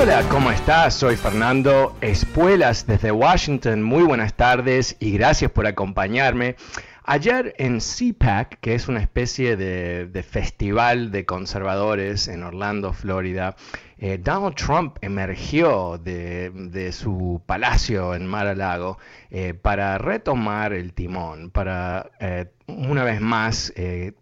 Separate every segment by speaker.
Speaker 1: Hola, ¿cómo estás? Soy Fernando Espuelas desde Washington. Muy buenas tardes y gracias por acompañarme. Ayer en CPAC, que es una especie de, festival de conservadores en Orlando, Florida, eh, Donald Trump emergió de, su palacio en Mar-a-Lago eh, para retomar el timón, para eh, una vez más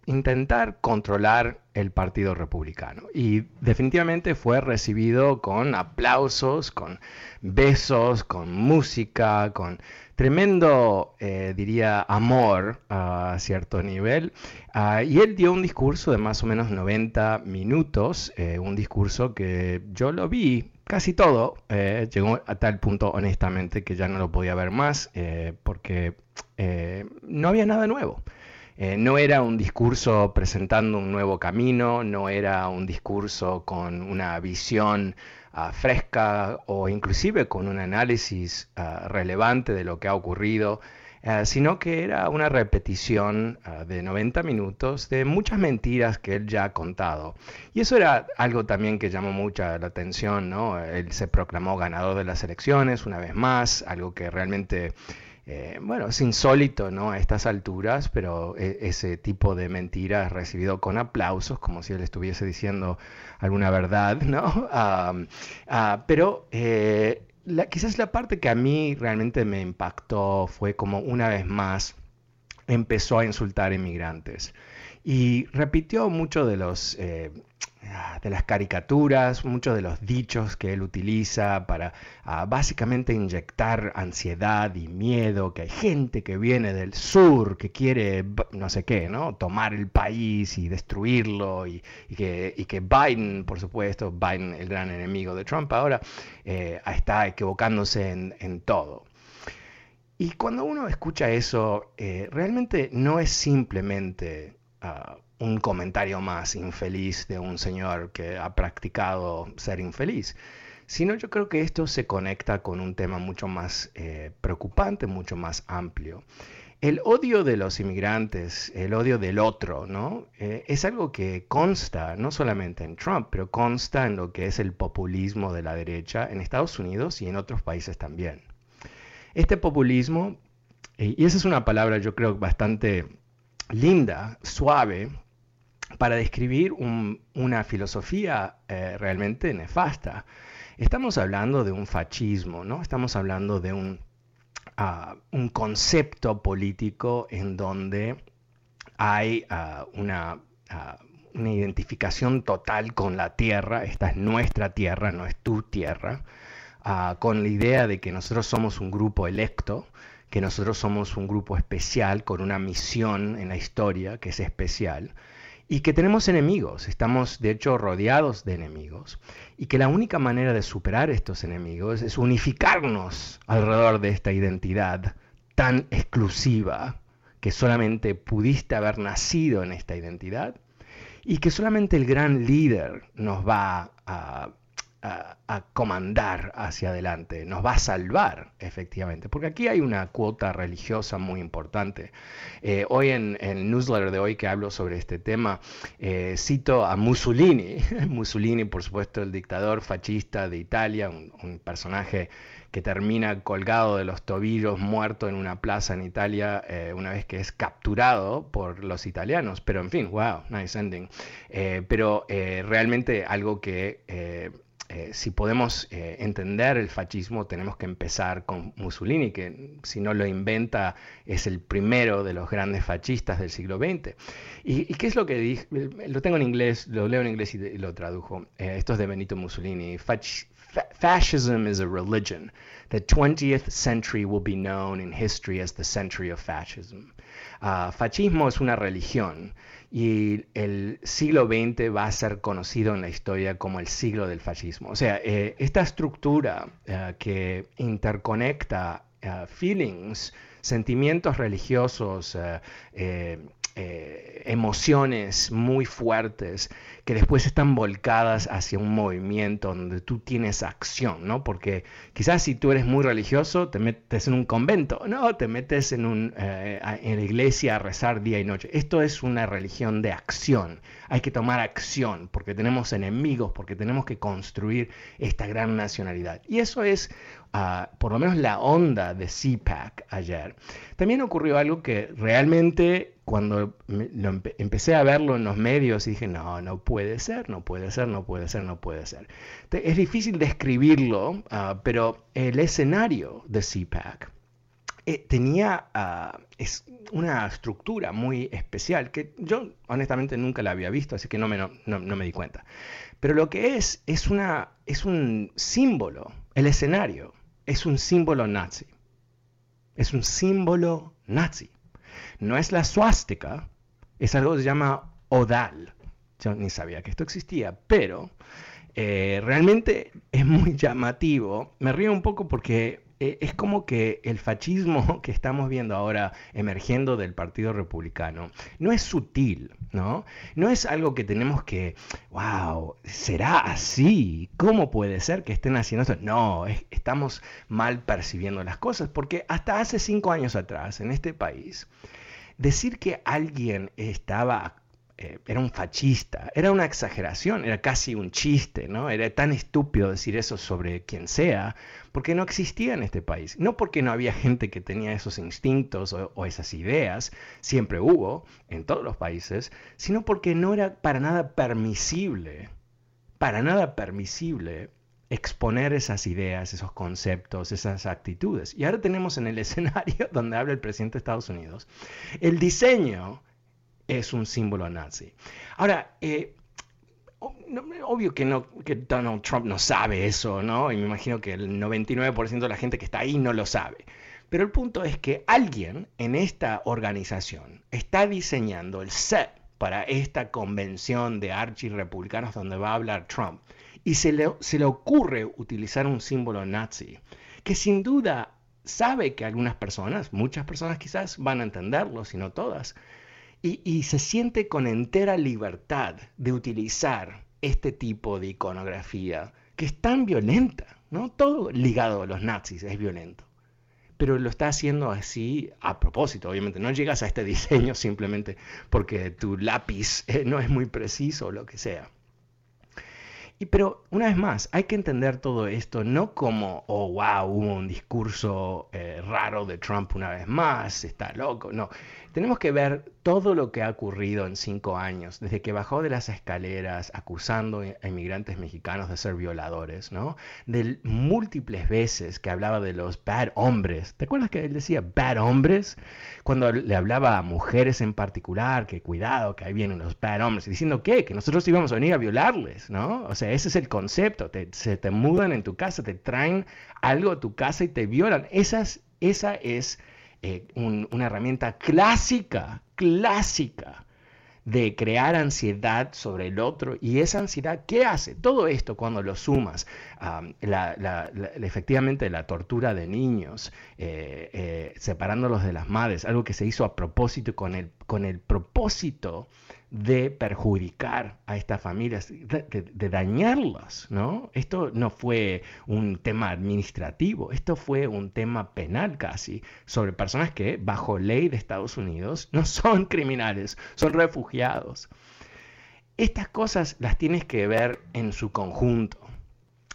Speaker 1: intentar controlar el Partido Republicano. Y definitivamente fue recibido con aplausos, con besos, con música, con tremendo, eh, diría, amor a cierto nivel. Ah, y él dio un discurso de más o menos 90 minutos, eh, un discurso que yo lo vi casi todo, eh, llegó a tal punto honestamente que ya no lo podía ver más porque no había nada nuevo. Eh, no era un discurso presentando un nuevo camino, no era un discurso con una visión ah, fresca o inclusive con un análisis ah, relevante de lo que ha ocurrido, eh, sino que era una repetición ah, de 90 minutos de muchas mentiras que él ya ha contado. Y eso era algo también que llamó mucha la atención, ¿no? Él se proclamó ganador de las elecciones una vez más, algo que realmente eh, bueno, es insólito, ¿no? A estas alturas, pero e, ese tipo de mentiras recibido con aplausos, como si él estuviese diciendo alguna verdad, ¿no? Ah, pero eh, quizás la parte que a mí realmente me impactó fue como una vez más empezó a insultar inmigrantes y repitió mucho de los eh, Ah, de las caricaturas, muchos de los dichos que él utiliza para ah, básicamente inyectar ansiedad y miedo, que hay gente que viene del sur, que quiere no sé qué, ¿no? Tomar el país y destruirlo, y, que, que, Biden, por supuesto, Biden, el gran enemigo de Trump, ahora eh, está equivocándose en, todo. Y cuando uno escucha eso, eh, realmente no es simplemente... Un comentario más infeliz de un señor que ha practicado ser infeliz, sino yo creo que esto se conecta con un tema mucho más eh, preocupante, mucho más amplio. El odio de los inmigrantes, el odio del otro, ¿no? Eh, es algo que consta no solamente en Trump, pero consta en lo que es el populismo de la derecha en Estados Unidos y en otros países también. Este populismo, eh, y esa es una palabra yo creo bastante linda, suave, para describir una filosofía eh, realmente nefasta. Estamos hablando de un fascismo, ¿no? Estamos hablando de un, ah, un concepto político en donde hay ah, una, ah, una identificación total con la tierra, esta es nuestra tierra, no es tu tierra, con la idea de que nosotros somos un grupo electo, que nosotros somos un grupo especial con una misión en la historia que es especial y que tenemos enemigos, estamos de hecho rodeados de enemigos, y que la única manera de superar estos enemigos es unificarnos alrededor de esta identidad tan exclusiva que solamente pudiste haber nacido en esta identidad y que solamente el gran líder nos va a a, comandar hacia adelante, nos va a salvar efectivamente, porque aquí hay una cuota religiosa muy importante. Eh, hoy en, el newsletter de hoy que hablo sobre este tema, eh, cito a Mussolini, Mussolini por supuesto el dictador fascista de Italia, un, personaje que termina colgado de los tobillos, muerto en una plaza en Italia, eh, una vez que es capturado por los italianos. Pero en fin, wow, nice ending. Pero realmente algo que eh, si podemos eh, entender el fascismo, tenemos que empezar con Mussolini, que si no lo inventa es el primero de los grandes fascistas del siglo XX. ¿Y, qué es lo que dije? Lo tengo en inglés, lo leo en inglés y, lo tradujo. Eh, esto es de Benito Mussolini. fascism is a religion. The 20th century will be known in history as the century of fascism. Uh, fascismo es una religión y el siglo XX va a ser conocido en la historia como el siglo del fascismo. O sea, eh, esta estructura eh, que interconecta eh, feelings, sentimientos religiosos, emociones muy fuertes que después están volcadas hacia un movimiento donde tú tienes acción, ¿no? Porque quizás si tú eres muy religioso, te metes en un convento, no, te metes en, un, eh, la iglesia a rezar día y noche. Esto es una religión de acción. Hay que tomar acción porque tenemos enemigos, porque tenemos que construir esta gran nacionalidad. Y eso es ah, por lo menos la onda de CPAC ayer. También ocurrió algo que realmente cuando empecé a verlo en los medios dije, no, no puede ser, no puede ser, no puede ser, no puede ser. Es difícil describirlo, ah, pero el escenario de CPAC eh, tenía ah, es una estructura muy especial que yo honestamente nunca la había visto, así que no me, no, me di cuenta. Pero lo que es, es, una, es un símbolo, el escenario es un símbolo nazi. Es un símbolo nazi. No es la suástica, es algo que se llama odal. Yo ni sabía que esto existía, pero eh, realmente es muy llamativo. Me río un poco porque eh, es como que el fascismo que estamos viendo ahora emergiendo del Partido Republicano no es sutil, ¿no? No es algo que tenemos que, wow, ¿será así? ¿Cómo puede ser que estén haciendo esto? No, estamos mal percibiendo las cosas porque hasta hace cinco años atrás en este país, decir que alguien estaba eh, era un fascista, era una exageración, era casi un chiste, ¿no? Era tan estúpido decir eso sobre quien sea, porque no existía en este país. No porque no había gente que tenía esos instintos o, esas ideas, siempre hubo en todos los países, sino porque no era para nada permisible, para nada permisible exponer esas ideas, esos conceptos, esas actitudes. Y ahora tenemos en el escenario donde habla el presidente de Estados Unidos el diseño es un símbolo nazi. Ahora, eh, obvio que, no, que Donald Trump no sabe eso, ¿no? Y me imagino que el 99% de la gente que está ahí no lo sabe. Pero el punto es que alguien en esta organización está diseñando el set para esta convención de archirrepublicanos donde va a hablar Trump. Y se le, se le ocurre utilizar un símbolo nazi, que sin duda sabe que algunas personas, muchas personas quizás, van a entenderlo, si no todas, y, se siente con entera libertad de utilizar este tipo de iconografía que es tan violenta, ¿no? Todo ligado a los nazis es violento. Pero lo está haciendo así a propósito, obviamente. No llegas a este diseño simplemente porque tu lápiz eh, no es muy preciso o lo que sea. Y pero una vez más, hay que entender todo esto no como, oh, wow, hubo un discurso eh, raro de Trump una vez más, está loco. No, tenemos que ver todo lo que ha ocurrido en cinco años, desde que bajó de las escaleras acusando a inmigrantes mexicanos de ser violadores, ¿no? De múltiples veces que hablaba de los bad hombres. ¿Te acuerdas que él decía bad hombres? Cuando le hablaba a mujeres en particular, que cuidado, que ahí vienen los bad hombres, diciendo ¿qué? que nosotros íbamos a venir a violarles, ¿no? O sea, ese es el concepto. se te mudan en tu casa, te traen algo a tu casa y te violan. Esas, esa es eh, una herramienta clásica, clásica de crear ansiedad sobre el otro. Y esa ansiedad, ¿qué hace? Todo esto cuando lo sumas, efectivamente la tortura de niños, eh, eh, separándolos de las madres, algo que se hizo a propósito con el, con el propósito de perjudicar a estas familias, de, dañarlas, ¿no? Esto no fue un tema administrativo, esto fue un tema penal casi, sobre personas que bajo ley de Estados Unidos no son criminales, son refugiados. Estas cosas las tienes que ver en su conjunto.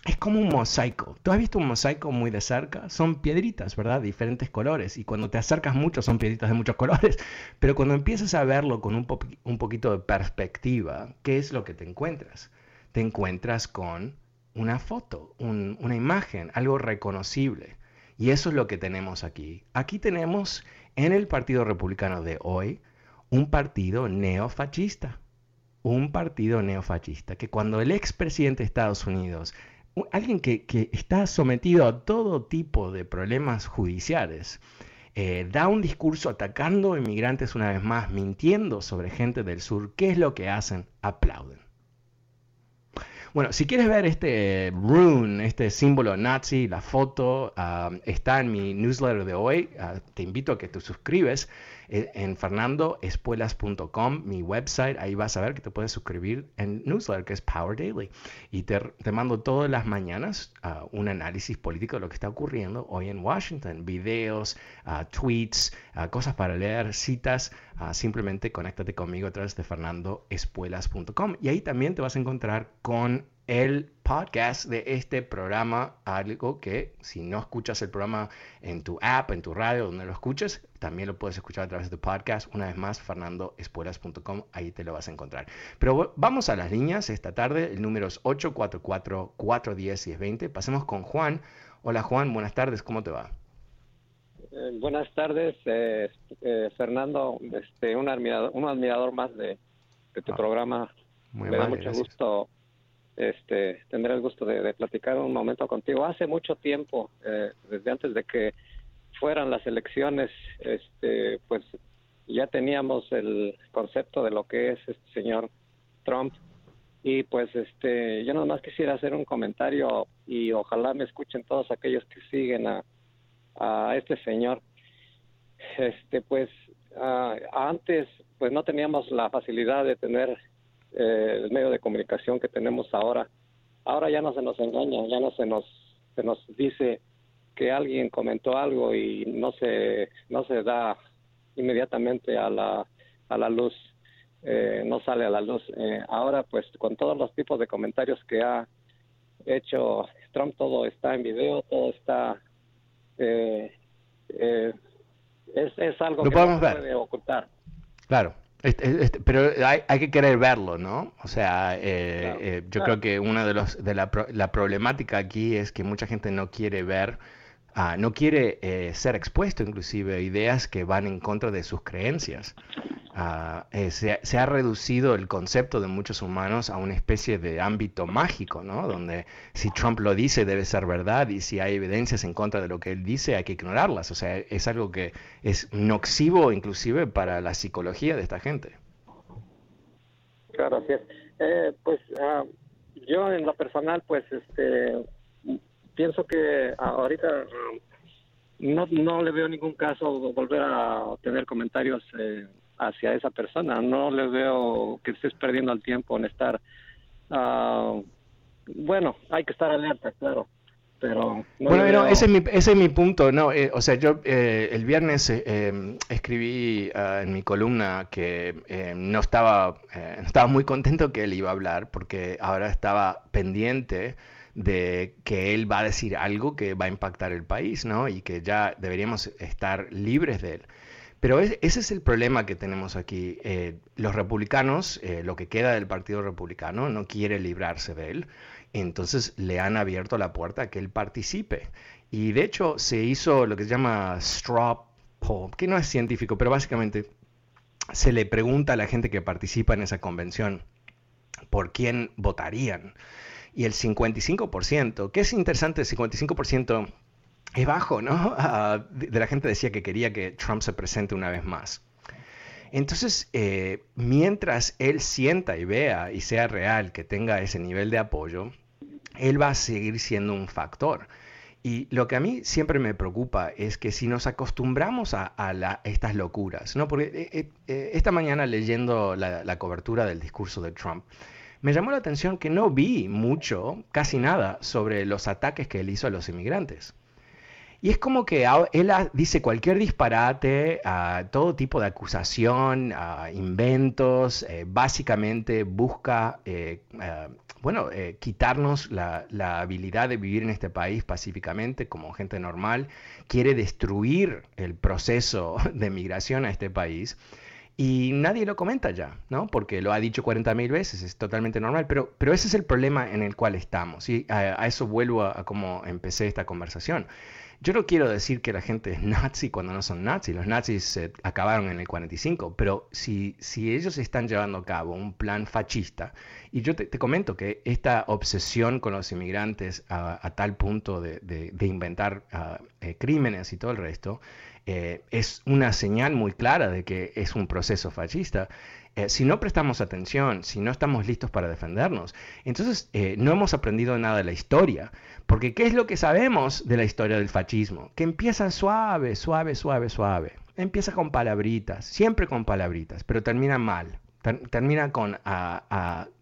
Speaker 1: Es como un mosaico. ¿Tú has visto un mosaico muy de cerca? Son piedritas, ¿verdad? Diferentes colores. Y cuando te acercas mucho son piedritas de muchos colores. Pero cuando empiezas a verlo con un, un poquito de perspectiva, ¿qué es lo que te encuentras? Te encuentras con una foto, una imagen, algo reconocible. Y eso es lo que tenemos aquí. Aquí tenemos en el Partido Republicano de hoy un partido neofascista. Un partido neofascista que cuando el expresidente de Estados Unidos alguien que, está sometido a todo tipo de problemas judiciales, eh, da un discurso atacando inmigrantes una vez más, mintiendo sobre gente del sur, ¿qué es lo que hacen? Aplauden. Bueno, si quieres ver este rune, este símbolo nazi, la foto, ah, está en mi newsletter de hoy. Ah, te invito a que te suscribes. Eh, en fernandoespuelas.com, mi website, ahí vas a ver que te puedes suscribir en newsletter que es Power Daily. Y te, mando todas las mañanas uh, un análisis político de lo que está ocurriendo hoy en Washington, videos, uh, tweets, uh, cosas para leer, citas. simplemente conéctate conmigo a través de fernandoespuelas.com y ahí también te vas a encontrar con el podcast de este programa, algo que si no escuchas el programa en tu app, en tu radio, donde lo escuches, también lo puedes escuchar a través de podcast. Una vez más, fernandoespuelas.com, ahí te lo vas a encontrar. Pero vamos a las líneas esta tarde, el número es 844-410-1020. Pasemos con Juan. Hola Juan, buenas tardes, ¿cómo te va?
Speaker 2: Eh, buenas tardes, eh, eh, Fernando, este, un admirador, un admirador más de, tu ah, programa. Muy Me da mucho gusto este, tendré el gusto de, platicar un momento contigo. Hace mucho tiempo, eh, desde antes de que fueran las elecciones, este, pues ya teníamos el concepto de lo que es este señor Trump y pues este yo nada más quisiera hacer un comentario y ojalá me escuchen todos aquellos que siguen a, este señor este pues ah, antes pues no teníamos la facilidad de tener eh, el medio de comunicación que tenemos ahora. Ahora ya no se nos engaña, ya no se nos, se nos dice que alguien comentó algo y no se, no se da inmediatamente a la, a la luz, eh, no sale a la luz. Eh, ahora, pues, con todos los tipos de comentarios que ha hecho Trump, todo está en video, todo está... es, es algo que no se puede ocultar.
Speaker 1: Claro. Este, este, pero hay, hay, que querer verlo, ¿no? O sea, eh, eh, yo creo que una de, los, de la, la, problemática aquí es que mucha gente no quiere ver, ah, no quiere eh, ser expuesto inclusive a ideas que van en contra de sus creencias. Ah, eh, se, ha reducido el concepto de muchos humanos a una especie de ámbito mágico, ¿no? Donde si Trump lo dice debe ser verdad y si hay evidencias en contra de lo que él dice hay que ignorarlas. O sea, es algo que es nocivo inclusive para la psicología de esta gente.
Speaker 2: Claro. Eh, pues ah, yo en lo personal, pues este, pienso que ahorita ah, no, no le veo ningún caso volver a tener comentarios. Eh, hacia esa persona. No le veo que estés perdiendo el tiempo en estar. Uh, bueno, hay que estar alerta, claro. Pero
Speaker 1: bueno, ese, es mi, ese es mi punto. No, eh, o sea, yo eh, el viernes eh, escribí ah, en mi columna que no estaba, estaba muy contento que él iba a hablar porque ahora estaba pendiente de que él va a decir algo que va a impactar el país, ¿no? Y que ya deberíamos estar libres de él. Pero ese es el problema que tenemos aquí. Eh, los republicanos, eh, lo que queda del Partido Republicano, no quiere librarse de él. Entonces le han abierto la puerta a que él participe. Y de hecho se hizo lo que se llama straw poll, que no es científico, pero básicamente se le pregunta a la gente que participa en esa convención por quién votarían. Y el 55%, que es interesante, el 55% es bajo, ¿no? Ah, de la gente decía que quería que Trump se presente una vez más. Entonces, eh, mientras él sienta y vea y sea real que tenga ese nivel de apoyo, él va a seguir siendo un factor. Y lo que a mí siempre me preocupa es que si nos acostumbramos a, estas locuras, ¿no? Porque eh, eh, esta mañana leyendo la cobertura del discurso de Trump, me llamó la atención que no vi mucho, casi nada, sobre los ataques que él hizo a los inmigrantes. Y es como que él dice cualquier disparate, todo tipo de acusación, a inventos, eh, básicamente busca, eh, eh, bueno, quitarnos la, la, habilidad de vivir en este país pacíficamente como gente normal, quiere destruir el proceso de migración a este país. Y nadie lo comenta ya, ¿no? Porque lo ha dicho 40.000 veces, es totalmente normal, pero, pero ese es el problema en el cual estamos. Y a, eso vuelvo a, a cómo empecé esta conversación. Yo no quiero decir que la gente es nazi cuando no son nazis. Los nazis acabaron en el 45, pero si, si ellos están llevando a cabo un plan fascista, y yo te, comento que esta obsesión con los inmigrantes a, tal punto de, inventar ah, eh, crímenes y todo el resto, eh, es una señal muy clara de que es un proceso fascista. Eh, si no prestamos atención, si no estamos listos para defendernos, entonces no hemos aprendido nada de la historia. Porque ¿qué es lo que sabemos de la historia del fascismo? Que empieza suave, suave, suave, suave. Empieza con palabritas, siempre con palabritas, pero termina mal. Termina con,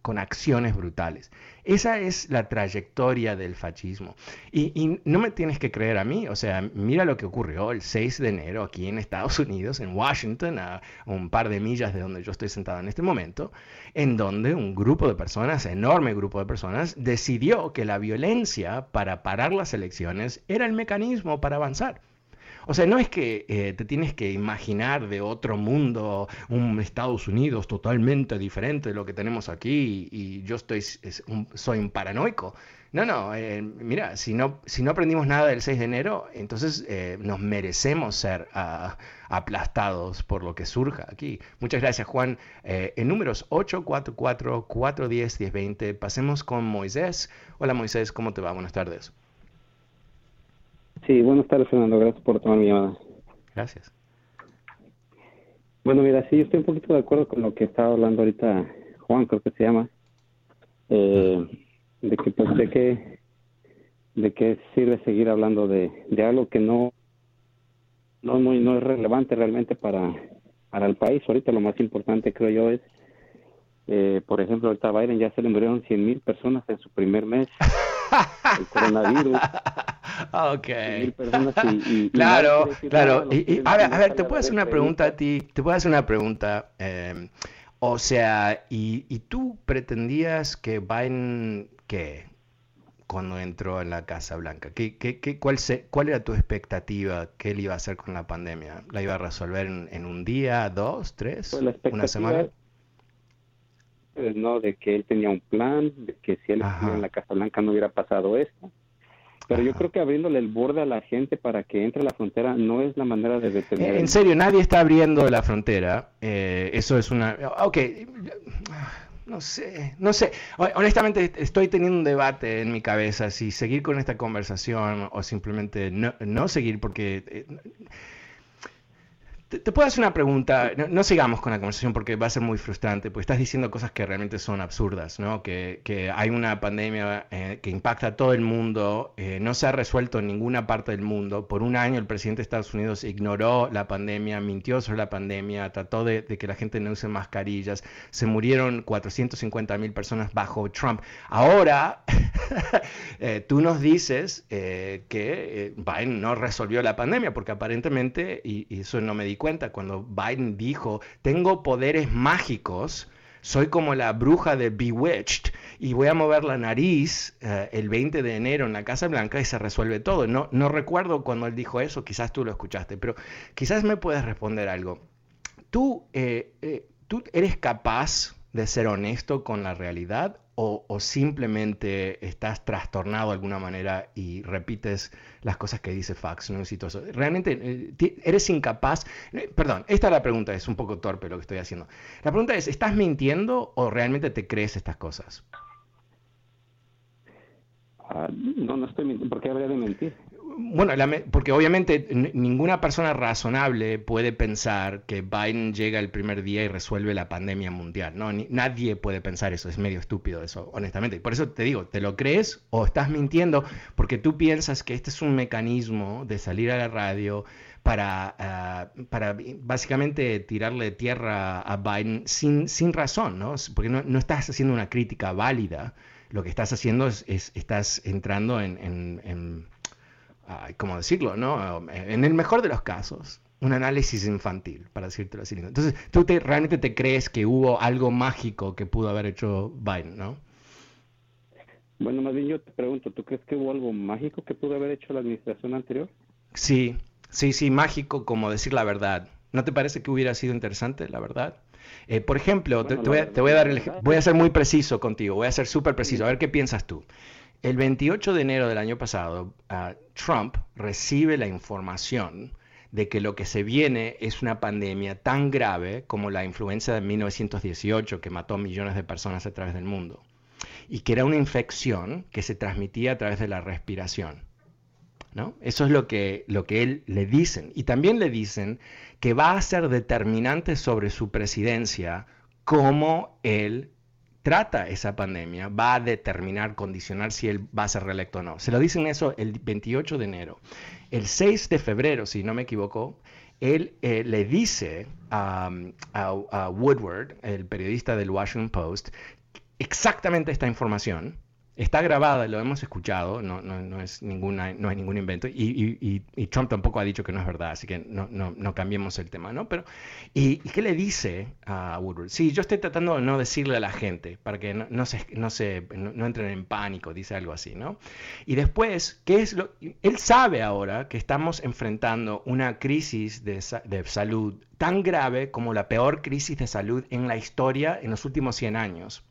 Speaker 1: con acciones brutales. Esa es la trayectoria del fascismo. Y, no me tienes que creer a mí, o sea, mira lo que ocurrió el 6 de enero aquí en Estados Unidos, en Washington, a un par de millas de donde yo estoy sentado en este momento, en donde un grupo de personas, enorme grupo de personas, decidió que la violencia para parar las elecciones era el mecanismo para avanzar. O sea, no es que eh, te tienes que imaginar de otro mundo, un Estados Unidos totalmente diferente de lo que tenemos aquí y yo estoy, soy un paranoico. No, no, eh, mira, si no, si no aprendimos nada del 6 de enero, entonces eh, nos merecemos ser ah, aplastados por lo que surja aquí. Muchas gracias, Juan. en números 844 410 1020, pasemos con Moisés. Hola, Moisés, ¿cómo te va? Buenas tardes.
Speaker 3: Sí, buenas tardes, Fernando. Gracias por tomar mi llamada.
Speaker 1: Gracias.
Speaker 3: Bueno, mira, sí, yo estoy un poquito de acuerdo con lo que estaba hablando ahorita Juan, creo que se llama, eh, de que, pues, de que, de que sirve seguir hablando de, de algo que no, no es muy, no es relevante realmente para, para el país. Ahorita lo más importante, creo yo, es, eh, por ejemplo, ahorita Biden ya se le murieron 100 mil personas en su primer mes. el coronavirus.
Speaker 1: Ok. claro, claro. Y, a ver, a ver, te puedo hacer una pregunta a ti, te puedo hacer una pregunta. Eh, o sea, y, y, tú pretendías que Biden, ¿qué? Cuando entró en la Casa Blanca, ¿qué, qué, qué, cuál, se, ¿cuál era tu expectativa que él iba a hacer con la pandemia? ¿La iba a resolver en, un día, dos, tres, pues una semana?
Speaker 3: no de que él tenía un plan, de que si él estuviera en la Casa Blanca no hubiera pasado esto. Pero yo creo que abriéndole el borde a la gente para que entre a la frontera no es la manera de detener.
Speaker 1: En serio, nadie está abriendo la frontera. Eh, eso es una... Ok, no sé, no sé. Honestamente estoy teniendo un debate en mi cabeza si seguir con esta conversación o simplemente no, no seguir porque... Te, puedo hacer una pregunta, no, sigamos con la conversación porque va a ser muy frustrante, porque estás diciendo cosas que realmente son absurdas, ¿no? Que, que hay una pandemia eh, que impacta a todo el mundo, eh, no se ha resuelto en ninguna parte del mundo. Por un año el presidente de Estados Unidos ignoró la pandemia, mintió sobre la pandemia, trató de, que la gente no use mascarillas, se murieron 450 mil personas bajo Trump. Ahora, eh, tú nos dices que Biden no resolvió la pandemia, porque aparentemente, y, y eso no me di cuenta cuando Biden dijo, tengo poderes mágicos, soy como la bruja de Bewitched y voy a mover la nariz eh, el 20 de enero en la Casa Blanca y se resuelve todo. No, no recuerdo cuando él dijo eso, quizás tú lo escuchaste, pero quizás me puedes responder algo. ¿Tú, eh, eh, ¿tú eres capaz de ser honesto con la realidad o, simplemente estás trastornado de alguna manera y repites las cosas que dice Fox ¿no? Realmente eh, eres incapaz. Eh, perdón, esta es la pregunta, es un poco torpe lo que estoy haciendo. La pregunta es, ¿estás mintiendo o realmente te crees estas cosas?
Speaker 3: Ah, no, no estoy mintiendo. ¿Por qué habría de mentir?
Speaker 1: Bueno, porque obviamente ninguna persona razonable puede pensar que Biden llega el primer día y resuelve la pandemia mundial. No, nadie puede pensar eso, es medio estúpido eso, honestamente. Por eso te digo, ¿te lo crees o estás mintiendo? Porque tú piensas que este es un mecanismo de salir a la radio para, ah, para básicamente tirarle tierra a Biden sin, sin razón, ¿no? Porque no, estás haciendo una crítica válida. Lo que estás haciendo es, estás entrando en ¿cómo decirlo? ¿no? En el mejor de los casos, un análisis infantil, para decirte así. Entonces, tú te, realmente te crees que hubo algo mágico que pudo haber hecho Biden, ¿no?
Speaker 3: Bueno, más bien yo te pregunto, ¿tú crees que hubo algo mágico que pudo haber hecho la administración anterior?
Speaker 1: Sí, sí, sí, mágico como decir la verdad. ¿No te parece que hubiera sido interesante, la verdad? Eh, por ejemplo, te, voy a, dar el voy a ser muy preciso contigo, voy a ser súper preciso, a ver qué piensas tú. El 28 de enero del año pasado, uh, Trump recibe la información de que lo que se viene es una pandemia tan grave como la influenza de 1918 que mató a millones de personas a través del mundo y que era una infección que se transmitía a través de la respiración. ¿no? Eso es lo que, lo que él le dicen. Y también le dicen que va a ser determinante sobre su presidencia cómo él trata esa pandemia, va a determinar, condicionar si él va a ser reelecto o no. Se lo dicen eso el 28 de enero. El 6 de febrero, si no me equivoco, él eh, le dice a, Woodward, el periodista del Washington Post, exactamente esta información Está grabada, lo hemos escuchado, no, no, no, es, ninguna, no es ningún invento, y, y, Trump tampoco ha dicho que no es verdad, así que no, no, no cambiemos el tema, ¿no? Pero, ¿y, qué le dice a Woodward? Sí, yo estoy tratando de no decirle a la gente, para que no, se, no, se, no, entren en pánico, dice algo así, ¿no? Y después, ¿qué es lo...? Él sabe ahora que estamos enfrentando una crisis de, de salud tan grave como la peor crisis de salud en la historia en los últimos 100 años.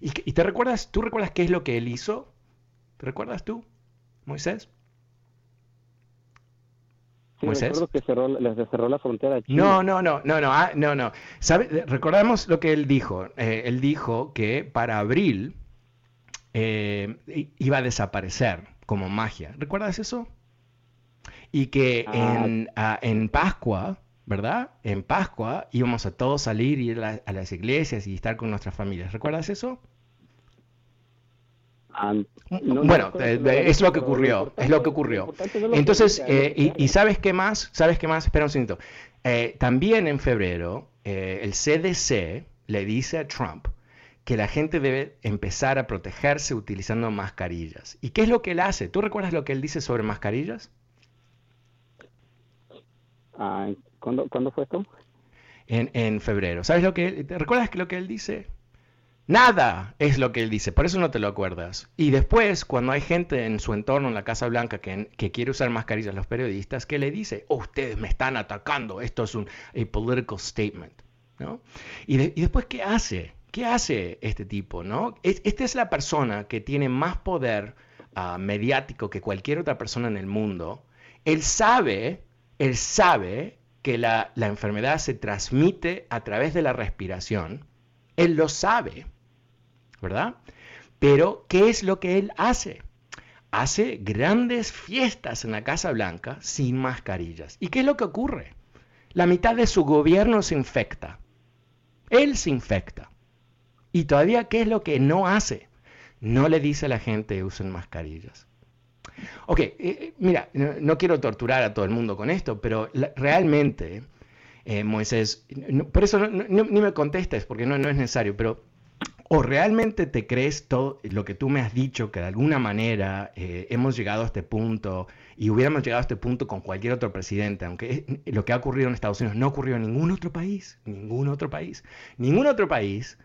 Speaker 1: ¿Y, te recuerdas, tú recuerdas qué es lo que él hizo? ¿Te recuerdas tú, Moisés?
Speaker 3: Sí, recuerdo que cerró, les cerró la frontera.
Speaker 1: No, no, no, no, no, ah, no, no. ¿Sabe? Recordamos lo que él dijo. Eh, él dijo que para abril eh, iba a desaparecer como magia. ¿Recuerdas eso? Y que ah. en, ah, en Pascua ¿verdad? En Pascua íbamos a todos salir, ir a, las iglesias y estar con nuestras familias. ¿Recuerdas eso? Bueno, es lo que ocurrió, es lo que ocurrió. Entonces, eh, y, sabes qué más? ¿Sabes qué más? Espera un segundo. Eh, también en febrero, eh, el CDC le dice a Trump que la gente debe empezar a protegerse utilizando mascarillas. ¿Y qué es lo que él hace? ¿Tú recuerdas lo que él dice sobre mascarillas?
Speaker 3: Ah, ¿Cuándo, fue esto?
Speaker 1: En, febrero. ¿Sabes lo que ¿Te recuerdas lo que él dice? Nada es lo que él dice, por eso no te lo acuerdas. Y después, cuando hay gente en su entorno, en la Casa Blanca, que, quiere usar mascarillas, los periodistas, ¿qué le dice? Oh, ustedes me están atacando, esto es un a political statement. ¿no? Y, después, ¿qué hace? ¿Qué hace este tipo? ¿no? esta es la persona que tiene más poder ah, mediático que cualquier otra persona en el mundo. Él sabe, él sabe que la, enfermedad se transmite a través de la respiración, él lo sabe, ¿verdad? Pero, ¿qué es lo que él hace? Hace grandes fiestas en la Casa Blanca sin mascarillas. ¿Y qué es lo que ocurre? La mitad de su gobierno se infecta. Él se infecta. Y todavía, ¿qué es lo que no hace? No le dice a la gente usen mascarillas. Ok, eh, eh, mira, no, quiero torturar a todo el mundo con esto, pero realmente, eh, Moisés, por eso ni me contestes, porque no, no es necesario, pero o realmente te crees todo lo que tú me has dicho, que de alguna manera hemos llegado a este punto y hubiéramos llegado a este punto con cualquier otro presidente, aunque lo que ha ocurrido en Estados Unidos no ocurrió en ningún otro país, ningún otro país, ningún otro país,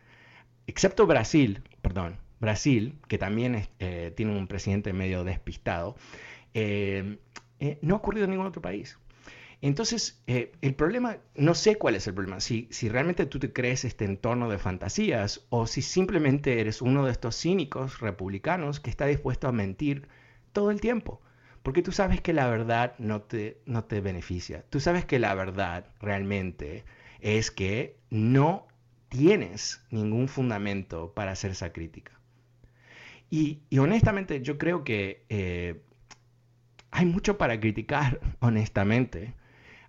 Speaker 1: excepto Brasil, perdón, Brasil, que también eh, tiene un presidente medio despistado, eh, eh, no ha ocurrido en ningún otro país. Entonces, el problema, no sé cuál es el problema, si, si realmente tú te crees este entorno de fantasías o si simplemente eres uno de estos cínicos republicanos que está dispuesto a mentir todo el tiempo. Porque tú sabes que la verdad no te, no te beneficia. Tú sabes que la verdad realmente es que no tienes ningún fundamento para hacer esa crítica. Y, honestamente yo creo que eh, hay mucho para criticar, honestamente.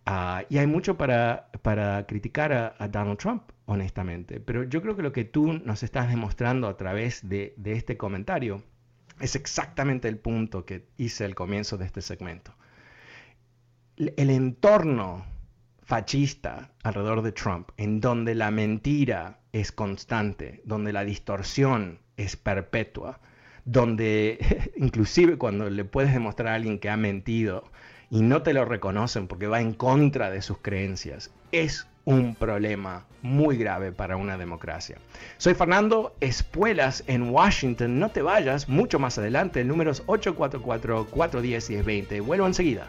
Speaker 1: Ah, y hay mucho para, para criticar a, Donald Trump, honestamente. Pero yo creo que lo que tú nos estás demostrando a través de, de este comentario es exactamente el punto que hice al comienzo de este segmento. El entorno fascista alrededor de Trump, en donde la mentira es constante, donde la distorsión es perpetua, donde inclusive cuando le puedes demostrar a alguien que ha mentido y no te lo reconocen porque va en contra de sus creencias, es un problema muy grave para una democracia. Soy Fernando Espuelas en Washington. No te vayas, mucho más adelante. El número es 844-410-1020. Vuelvo enseguida.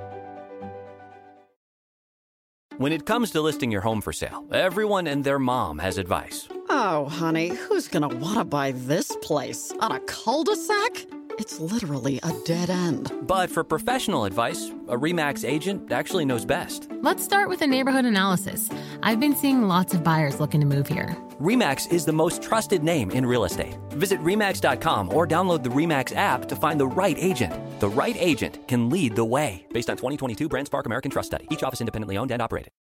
Speaker 4: When it comes to listing your home for sale, everyone and their mom has advice.
Speaker 5: Oh, honey, who's going to want to buy this place? On a cul-de-sac? It's literally a dead end.
Speaker 4: But for professional advice, a REMAX agent actually knows best.
Speaker 6: Let's start with a neighborhood analysis. I've been seeing lots of buyers looking to move here.
Speaker 4: REMAX is the most trusted name in real estate. Visit REMAX.com or download the REMAX app to find the right agent. The right agent can lead the way. Based on 2022 BrandSpark American Trust Study, each office independently owned and operated.